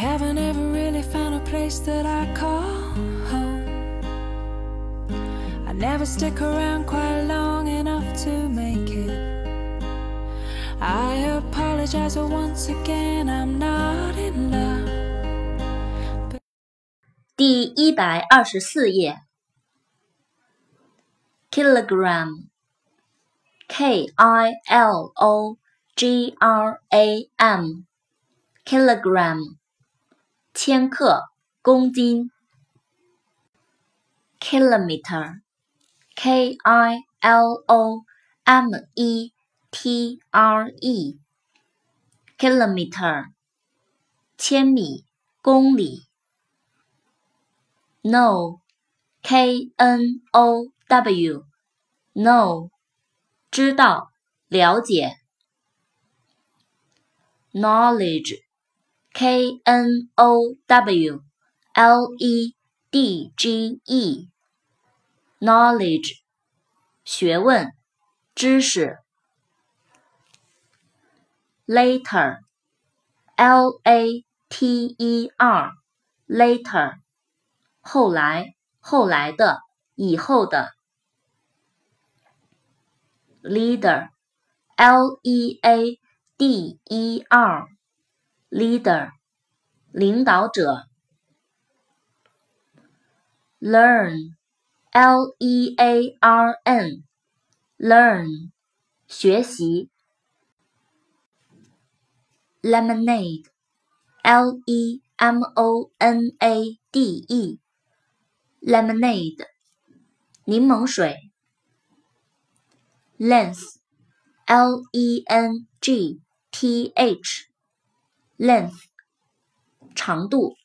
haven't ever really found a place that I call home. I never stick around quite long enough to make it. I apologize once again, I'm not in love. 第一百二十四页，kilogram。K I L O G R A M，kilogram， 千克，公斤。Kilometer，K I L O M E T R E，kilometer，千米，公里。Know，K N O W，know。知道、了解 knowledge ，knowledge，k n o w l e d g e，knowledge，学问、知识。later，l a t e r，later，后来、后来的、以后的。leader, L E A D E R, leader, 领导者。learn, L E A R N, learn, 学习。lemonade, L E M O N A D E, lemonade, 柠檬水。length, l e n g t h, Length, 长度。